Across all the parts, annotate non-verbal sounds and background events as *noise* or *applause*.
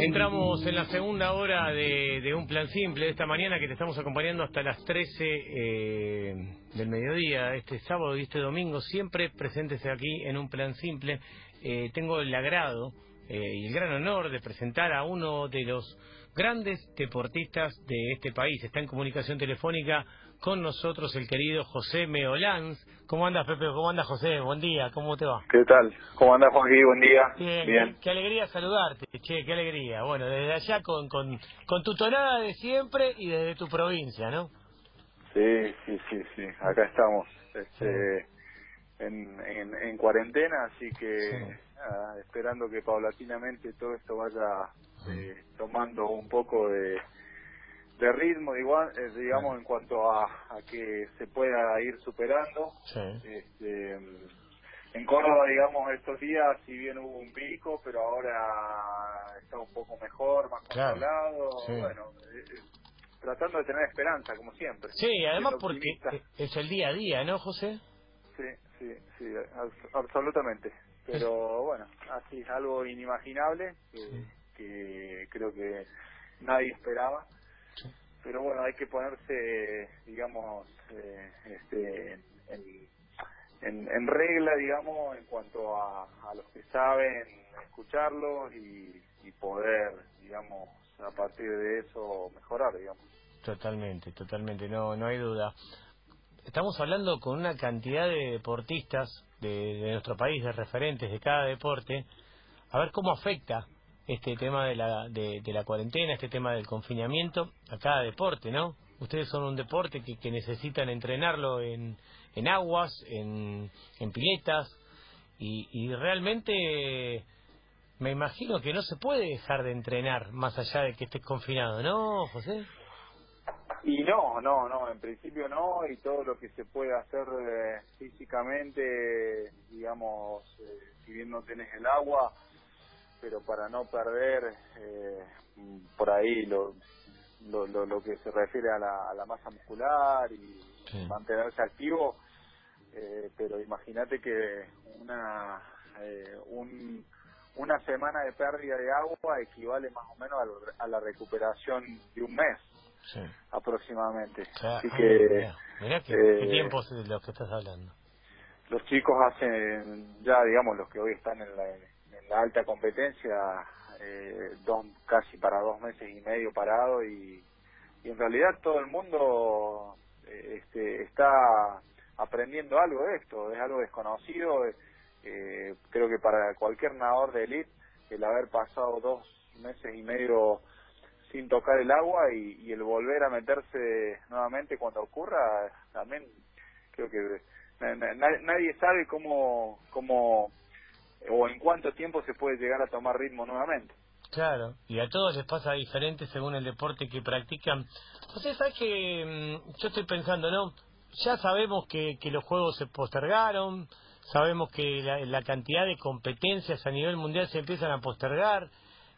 Entramos en la segunda hora de, un plan simple esta mañana que te estamos acompañando hasta las 13 eh, del mediodía, este sábado y este domingo, siempre presentes aquí en un plan simple. Eh, tengo el agrado eh, y el gran honor de presentar a uno de los grandes deportistas de este país. Está en comunicación telefónica con nosotros el querido José Meolanz. ¿Cómo andas, Pepe? ¿Cómo andas, José? Buen día, ¿cómo te va? ¿Qué tal? ¿Cómo andas, Joaquín? Buen día. Bien, Bien. Qué, alegría saludarte, che, qué alegría. Bueno, desde allá con, con, con tu tonada de siempre y desde tu provincia, ¿no? Sí, sí, sí, sí. Acá estamos. Este, en, en, en, cuarentena, así que esperando que paulatinamente todo esto vaya eh, tomando un poco de de ritmo, igual, eh, digamos, en cuanto a, a, que se pueda ir superando. Este, en Córdoba, digamos, estos días, si bien hubo un pico, pero ahora está un poco mejor, más controlado. Bueno, eh, eh, tratando de tener esperanza, como siempre. Sí, además porque es el día a día, ¿no, José? Sí, sí, sí, absolutamente. Pero bueno, así, es algo inimaginable que, que creo que nadie esperaba pero bueno, hay que ponerse, digamos, eh, este, en, en, regla, digamos, en cuanto a, a los que saben escucharlo y, y poder, digamos, a partir de eso mejorar, digamos. Totalmente, totalmente, no, no hay duda. Estamos hablando con una cantidad de deportistas de, de nuestro país, de referentes de cada deporte, a ver cómo afecta este tema de la, de, la cuarentena, este tema del confinamiento a cada deporte, ¿no? Ustedes son un deporte que, que necesitan entrenarlo en, en aguas, en, en piletas, y, y realmente me imagino que no se puede dejar de entrenar más allá de que estés confinado, ¿no, José? Y no, no, no, en principio no, y todo lo que se puede hacer eh, físicamente, digamos, eh, si bien no tenés el agua, pero para no perder eh, por ahí lo, lo, lo, que se refiere a la, a la masa muscular y mantenerse activo, eh, pero imagínate que una eh, un, una semana de pérdida de agua equivale más o menos a, la recuperación de un mes aproximadamente. Así que, Mirá qué, qué tiempos de los que estás hablando. Los chicos hacen ya, digamos, los que hoy están en la la alta competencia, eh, dos, casi para dos meses y medio parado y, en realidad todo el mundo eh, este, está aprendiendo algo de esto, es algo desconocido, eh, creo que para cualquier nadador de elite el haber pasado dos meses y medio sin tocar el agua y, y el volver a meterse nuevamente cuando ocurra, también creo que nadie sabe cómo, cómo o en cuánto tiempo se puede llegar a tomar ritmo nuevamente. Claro, y a todos les pasa diferente según el deporte que practican. José, ¿sabes que mm, Yo estoy pensando, ¿no? Ya sabemos que, que los juegos se postergaron, sabemos que la, cantidad de competencias a nivel mundial se empiezan a postergar,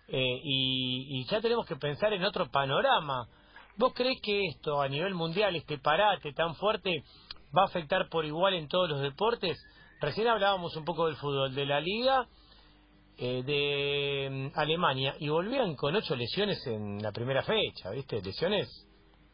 eh, y, y ya tenemos que pensar en otro panorama. ¿Vos crees que esto a nivel mundial, este parate tan fuerte, va a afectar por igual en todos los deportes? Recién hablábamos un poco del fútbol, de la liga eh, de mm, Alemania y volvían con ocho lesiones en la primera fecha, ¿viste? Lesiones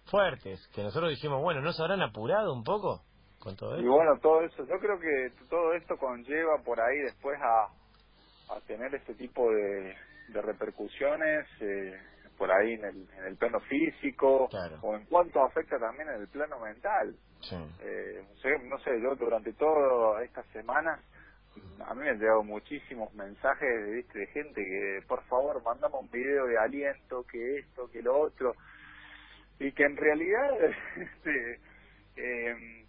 fuertes, que nosotros dijimos, bueno, ¿no se habrán apurado un poco con todo esto? Y bueno, todo eso, yo creo que todo esto conlleva por ahí después a, a tener este tipo de, de repercusiones eh, por ahí en el, en el plano físico o en cuanto afecta también en el plano mental. Eh, no sé, yo durante toda esta semana a mí me han llegado muchísimos mensajes ¿viste? de gente que por favor mandamos un video de aliento, que esto, que lo otro, y que en realidad *laughs* este, em,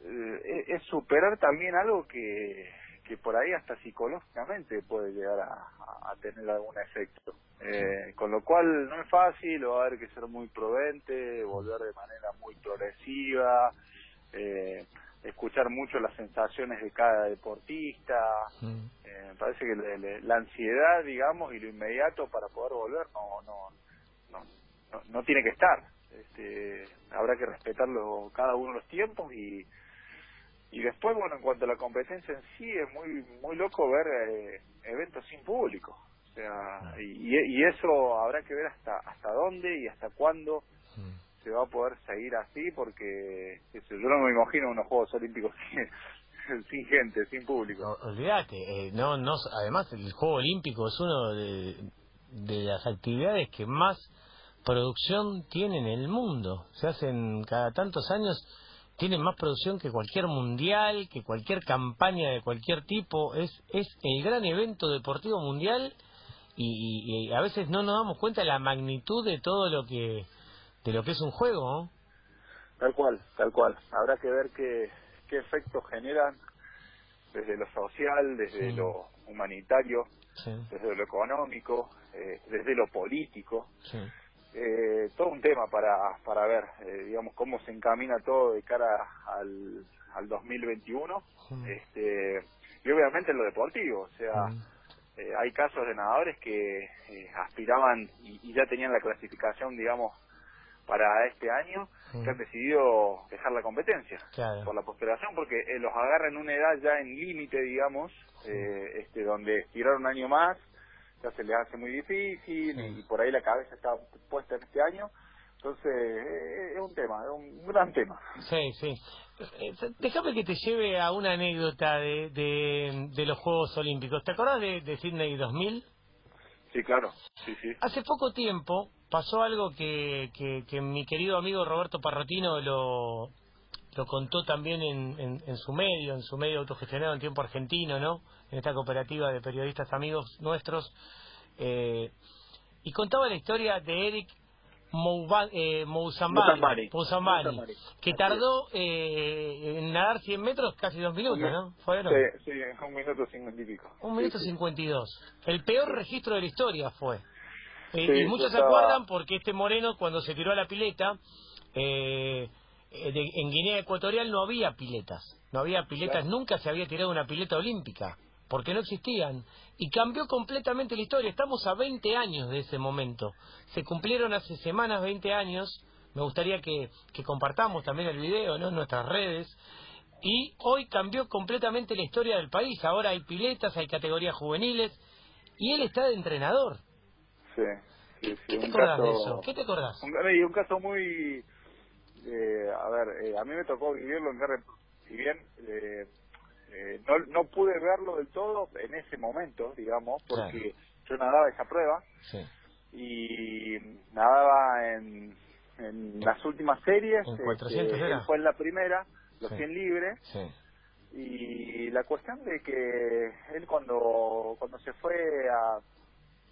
eh, es superar también algo que, que por ahí hasta psicológicamente puede llegar a, a tener algún efecto. Eh, con lo cual no es fácil, va a haber que ser muy prudente, volver de manera muy progresiva, eh, escuchar mucho las sensaciones de cada deportista. Mm. Eh, me parece que la ansiedad, digamos, y lo inmediato para poder volver no no no, no, tiene que estar. Este, habrá que respetarlo cada uno de los tiempos y y después, bueno, en cuanto a la competencia en sí, es muy muy loco ver eh, eventos sin público. Sea, y, y, eso habrá que ver hasta hasta dónde y hasta cuándo se va a poder seguir así, porque yo no me imagino unos Juegos Olímpicos *laughs* sin, sin gente, sin público. olvídate, eh, no, no, además el Juego Olímpico es uno de, de las actividades que más producción tiene en el mundo. Se hacen cada tantos años tienen más producción que cualquier mundial, que cualquier campaña de cualquier tipo. Es, es el gran evento deportivo mundial y, a veces no nos damos cuenta de la magnitud de todo lo que de lo que es un juego. Tal cual, tal cual. Habrá que ver qué, qué efectos generan desde lo social, desde lo humanitario, desde lo económico, eh, desde lo político. Sí eh, todo un tema para, para ver, eh, digamos, cómo se encamina todo de cara al, al 2021. Este, y obviamente en lo deportivo, o sea, eh, hay casos de nadadores que eh, aspiraban y, ya tenían la clasificación, digamos, para este año, que han decidido dejar la competencia por la postergación, porque los agarra en una edad ya en límite, digamos, este, donde tiraron un año más ya se le hace muy difícil y por ahí la cabeza está puesta en este año. Entonces, eh, es un tema, es un gran tema. Sí, sí. Eh, déjame que te lleve a una anécdota de, de, los Juegos Olímpicos. ¿Te acordás de, de Sydney 2000? Sí, claro. Sí, sí. Hace poco tiempo pasó algo que, que, que mi querido amigo Roberto Parrotino lo, lo contó también en, en, en, su medio, en su medio autogestionado en tiempo argentino, ¿no? En esta cooperativa de periodistas amigos nuestros. Eh, y contaba la historia de Eric eh, Mouzambani, que tardó eh, en nadar 100 metros casi dos minutos, ¿no? ¿Fueron? Sí, sí, un minuto cincuenta y pico. Un minuto cincuenta y dos. El peor registro de la historia fue. Eh, y muchos se acuerdan porque este moreno, cuando se tiró a la pileta, eh, eh, en Guinea Ecuatorial no había piletas, no había piletas, nunca se había tirado una pileta olímpica, porque no existían. Y cambió completamente la historia. Estamos a 20 años de ese momento. Se cumplieron hace semanas 20 años. Me gustaría que, que compartamos también el video ¿no? en nuestras redes. Y hoy cambió completamente la historia del país. Ahora hay piletas, hay categorías juveniles. Y él está de entrenador. Sí, sí, sí. ¿Qué te acordás de eso? ¿Qué te acordás? Un, un caso muy eh, a ver, eh, a mí me tocó vivirlo en carne, si bien eh, eh, no, no pude verlo del todo en ese momento, digamos, porque yo nadaba esa prueba y nadaba en, en las últimas series, este, fue en la primera, los 100 libres, y la cuestión de que él cuando cuando se fue a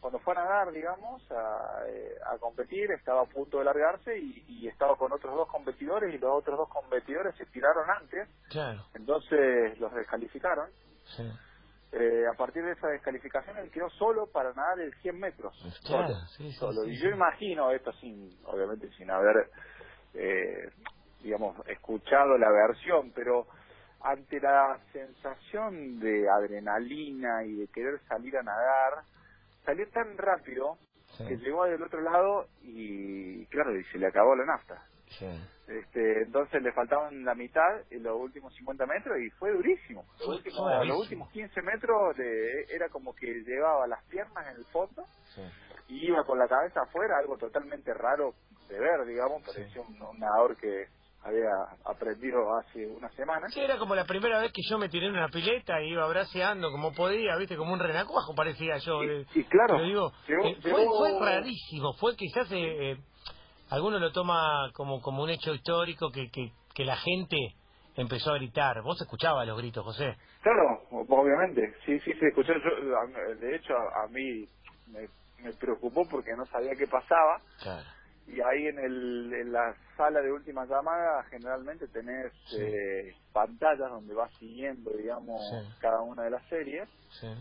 cuando fue a nadar, digamos, eh, a, competir, estaba a punto de largarse y, estaba con otros dos competidores y los otros dos competidores se tiraron antes. Entonces los descalificaron. Eh, a partir de esa descalificación él quedó solo para nadar el 100 metros. solo. y yo imagino esto sin, obviamente sin haber, eh, digamos, escuchado la versión, pero ante la sensación de adrenalina y de querer salir a nadar, salió tan rápido que llegó del otro lado y claro, y se le acabó la nafta. Este, entonces le faltaban la mitad en los últimos 50 metros y fue durísimo. Los, últimos, 15 metros era como que llevaba las piernas en el fondo y iba con la cabeza afuera, algo totalmente raro de ver, digamos, parecía un nadador que había aprendido hace una semana. Sí, era como la primera vez que yo me tiré en una pileta y iba braceando como podía, viste, como un renacuajo parecía yo. Y, claro, digo, eh, fue, rarísimo, fue quizás eh, eh, alguno lo toma como, como un hecho histórico que, que, que la gente empezó a gritar. ¿Vos escuchabas los gritos, José? Claro, obviamente, sí, sí, se escuchó. de hecho, a, mí me, me preocupó porque no sabía qué pasaba. Claro y ahí en, el, en la sala de última llamada generalmente tenés eh, pantallas donde vas siguiendo, digamos, cada una de las series.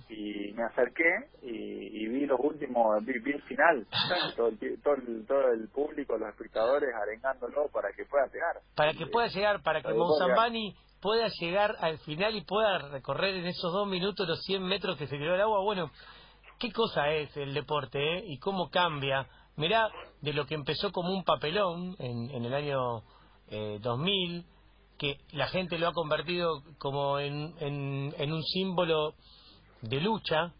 Y me acerqué y, vi los últimos, vi, el final, *laughs* todo, el, todo, el, todo el público, los espectadores arengándolo para que pueda llegar. Para que pueda llegar, para que Mozambani pueda llegar al final y pueda recorrer en esos dos minutos los 100 metros que se quedó el agua. Bueno, qué cosa es el deporte eh? y cómo cambia Mirá, de lo que empezó como un papelón en, en el año eh, 2000, que la gente lo ha convertido como en, en, un símbolo de lucha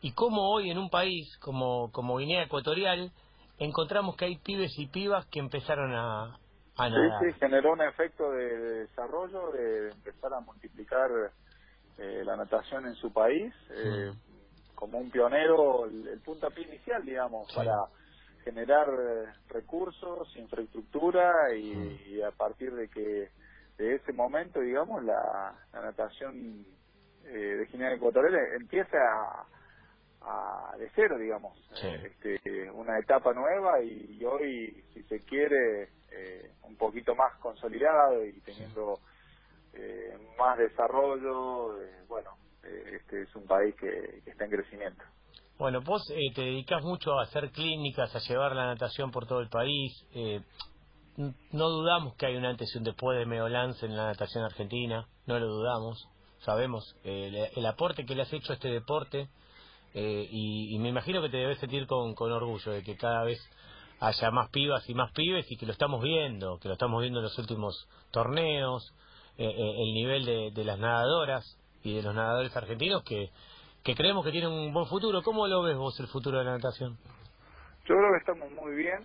y cómo hoy en un país como, como Guinea Ecuatorial encontramos que hay pibes y pibas que empezaron a, a nadar. Sí, sí, generó un efecto de, desarrollo, de empezar a multiplicar eh, la natación en su país, eh, como un pionero, el, el puntapié inicial, digamos, para generar eh, recursos, infraestructura y, a partir de que de ese momento, digamos, la, natación eh, de Guinea Ecuatorial empieza a, de cero, digamos, este, una etapa nueva y, hoy, si se quiere, eh, un poquito más consolidado y teniendo más desarrollo, bueno, este es un país que está en crecimiento. Bueno, vos eh, te dedicas mucho a hacer clínicas, a llevar la natación por todo el país. Eh, no dudamos que hay un antes y un después de Meolance en la natación argentina, no lo dudamos. Sabemos eh, el, aporte que le has hecho a este deporte y, me imagino que te debes sentir con, orgullo de que cada vez haya más pibas y más pibes y que lo estamos viendo, que lo estamos viendo en los últimos torneos, el nivel de las nadadoras y de los nadadores argentinos que que creemos que tiene un buen futuro. ¿Cómo lo ves vos el futuro de la natación? Yo creo que estamos muy bien.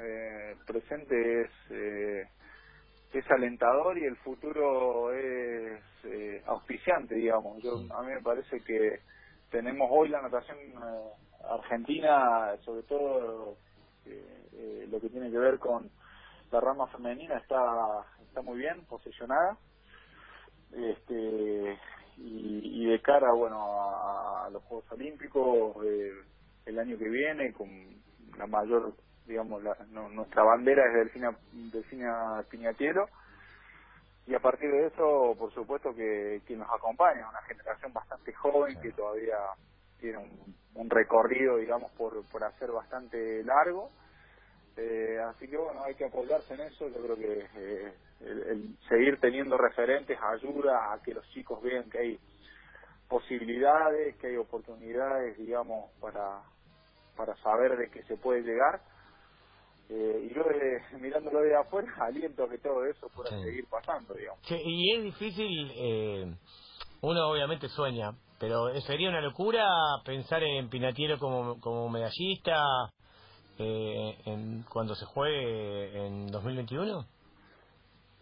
Eh, el presente es, eh, es alentador y el futuro es eh, auspiciante, digamos. Yo, A mí me parece que tenemos hoy la natación argentina, sobre todo lo que tiene que ver con la rama femenina, está, está muy bien posicionada. Este, y, de cara bueno a, los Juegos Olímpicos eh, el año que viene con la mayor digamos la, nuestra bandera es Delfina Delfina Piñatielo y a partir de eso por supuesto que, que nos acompaña una generación bastante joven que todavía tiene un, recorrido digamos por, por hacer bastante largo eh, así que bueno hay que apoyarse en eso yo creo que eh, el, seguir teniendo referentes ayuda a que los chicos vean que hay posibilidades, que hay oportunidades, digamos, para, para saber de que se puede llegar. Eh, y yo, *laughs* mirándolo de afuera, *laughs* aliento a que todo eso pueda seguir pasando, digamos. y es difícil, eh, uno obviamente sueña, pero sería una locura pensar en Pinatiero como, como medallista eh, en, cuando se juegue en 2021.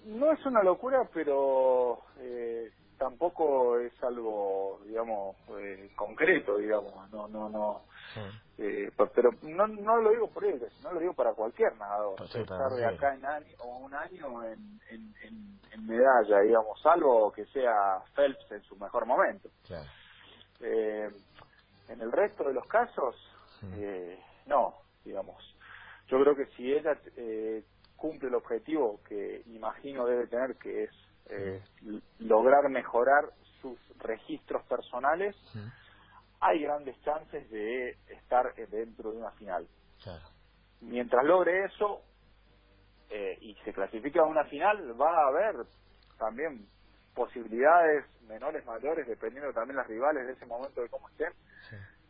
No es una locura, pero eh, tampoco es algo, digamos, eh, concreto, digamos. No, no, no. Eh, pero no, no lo digo por ellos, no lo digo para cualquier nadador. Pues estar de acá en año, o un año en, en, en, medalla, digamos, salvo que sea Phelps en su mejor momento. Eh, en el resto de los casos, eh, no, digamos. Yo creo que si ella eh, cumple el objetivo que imagino debe tener, que es eh, lograr mejorar sus registros personales, hay grandes chances de estar dentro de una final. Mientras logre eso eh, y se clasifique a una final, va a haber también posibilidades menores, mayores, dependiendo también las rivales de ese momento de cómo estén,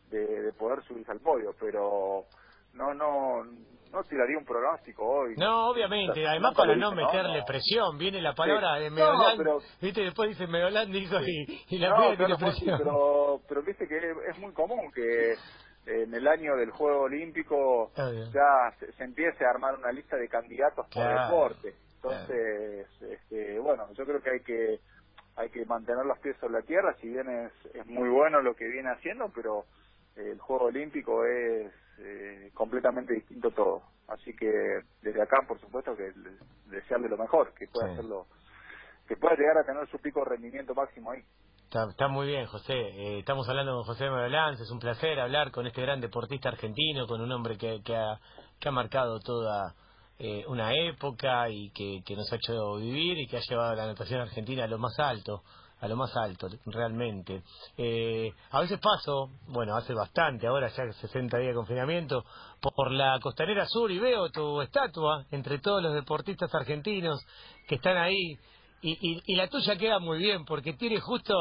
de, de poder subirse al podio. Pero no, no, no tiraría un pronóstico hoy. No, obviamente, además para no meterle presión, viene la palabra de Medoland, pero, viste, después dice Medoland dijo y, y, la no, tiene presión. Pero, pero viste que es muy común que en el año del Juego Olímpico ya se, empiece a armar una lista de candidatos por deporte. Entonces, este, bueno, yo creo que hay que hay que mantener los pies sobre la tierra, si bien es, es muy bueno lo que viene haciendo, pero el Juego Olímpico es eh, completamente distinto todo. Así que desde acá, por supuesto, que desearle lo mejor, que pueda hacerlo, que pueda llegar a tener su pico de rendimiento máximo ahí. Está, muy bien, José. Eh, estamos hablando con José Morolans. Es un placer hablar con este gran deportista argentino, con un hombre que, que, ha, que ha marcado toda eh, una época y que, que nos ha hecho vivir y que ha llevado a la natación argentina a lo más alto a lo más alto, realmente. Eh, a veces paso, bueno, hace bastante, ahora ya 60 días de confinamiento, por la costanera sur y veo tu estatua entre todos los deportistas argentinos que están ahí. Y, y, la tuya queda muy bien porque tiene justo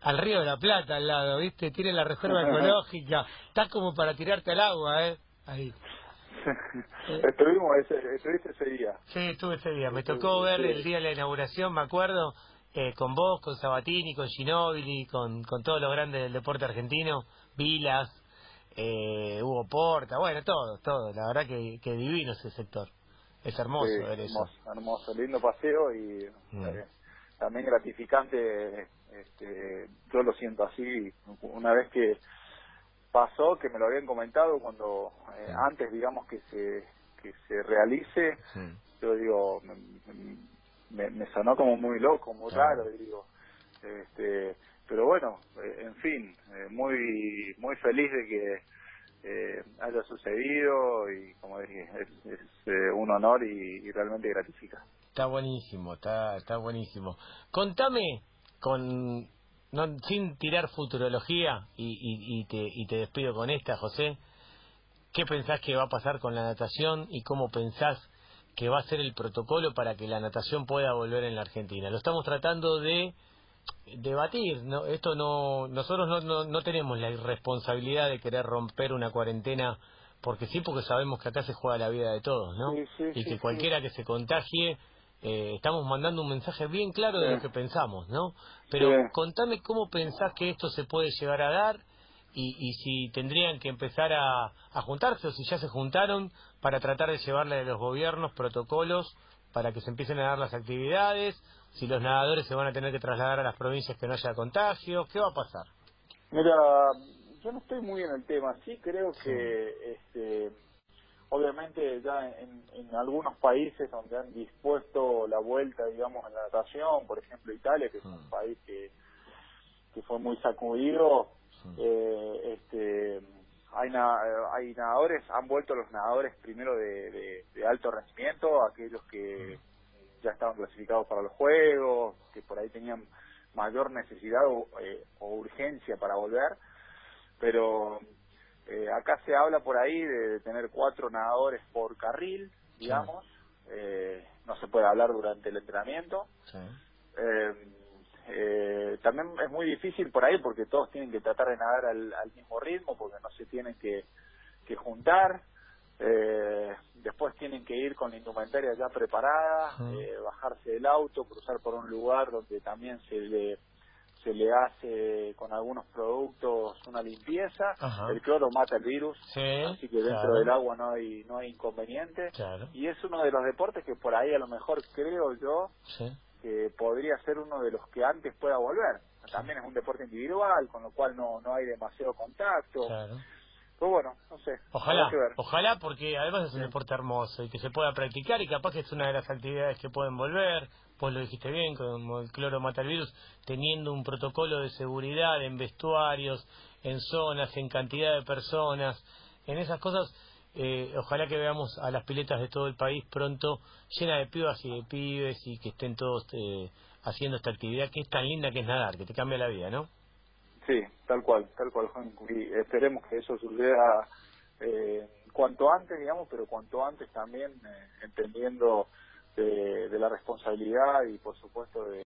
al río de la Plata al lado, ¿viste? Tiene la reserva *laughs* ecológica, está como para tirarte al agua, ¿eh? Ahí. *laughs* Estuvimos ese, ese día. Sí, estuve ese día. Me tocó ver el día de la inauguración, me acuerdo, eh, con vos, con Sabatini, con Ginóbili, con, con todos los grandes del deporte argentino, Vilas, eh, Hugo Porta, bueno, todo, todo. La verdad que, que divino ese sector. Es hermoso ver eso. Hermoso, lindo paseo y mm. eh, también gratificante. Este, yo lo siento así. Una vez que pasó, que me lo habían comentado cuando eh, antes, digamos, que se que se realice, yo digo, me, me, sonó como muy loco, muy raro, digo, este, pero bueno, eh, en fin, muy muy feliz de que eh, haya sucedido y como dije, es, eh, un honor y, realmente gratifica. Está buenísimo, está, está buenísimo. Contame, con no, sin tirar futurología, y, y, te, y te despido con esta, José, ¿qué pensás que va a pasar con la natación y cómo pensás que va a ser el protocolo para que la natación pueda volver en la Argentina? Lo estamos tratando de debatir. No, esto no, nosotros no, no, no tenemos la irresponsabilidad de querer romper una cuarentena porque sí, porque sabemos que acá se juega la vida de todos, ¿no? y que cualquiera que se contagie, eh, estamos mandando un mensaje bien claro de lo que pensamos, ¿no? Pero contame cómo pensás que esto se puede llegar a dar y, y si tendrían que empezar a, a juntarse o si ya se juntaron para tratar de llevarle a los gobiernos protocolos para que se empiecen a dar las actividades si los nadadores se van a tener que trasladar a las provincias que no haya contagio, ¿qué va a pasar? Mira, yo no estoy muy en el tema, sí creo que este, obviamente ya en, en, algunos países donde han dispuesto la vuelta, digamos, en la natación, por ejemplo Italia, que es un país que, que fue muy sacudido, eh, este, hay, hay nadadores, han vuelto los nadadores primero de, de alto rendimiento, aquellos que ya estaban clasificados para los juegos, que por ahí tenían mayor necesidad o, eh, urgencia para volver, pero eh, acá se habla por ahí de, tener cuatro nadadores por carril, digamos, eh, no se puede hablar durante el entrenamiento. También es muy difícil por ahí porque todos tienen que tratar de nadar al, al mismo ritmo porque no se tienen que, que juntar. Eh, después tienen que ir con la indumentaria ya preparada, eh, bajarse del auto, cruzar por un lugar donde también se le se le hace con algunos productos una limpieza, el cloro mata el virus, así que dentro del agua no hay no hay inconveniente. Y es uno de los deportes que por ahí a lo mejor creo yo que podría ser uno de los que antes pueda volver. También es un deporte individual, con lo cual no no hay demasiado contacto. Pues bueno, no sé. Ojalá, ojalá porque además es un deporte hermoso y que se pueda practicar y capaz que es una de las actividades que pueden volver. Pues lo dijiste bien, como el cloro mata el virus, teniendo un protocolo de seguridad en vestuarios, en zonas, en cantidad de personas, en esas cosas. Eh, ojalá que veamos a las piletas de todo el país pronto llenas de pibas y de pibes y que estén todos eh, haciendo esta actividad que es tan linda que es nadar, que te cambia la vida, ¿no? Sí, tal cual, tal cual, Juan. Y esperemos que eso suceda eh, cuanto antes, digamos, pero cuanto antes también eh, entendiendo de, de la responsabilidad y, por supuesto, de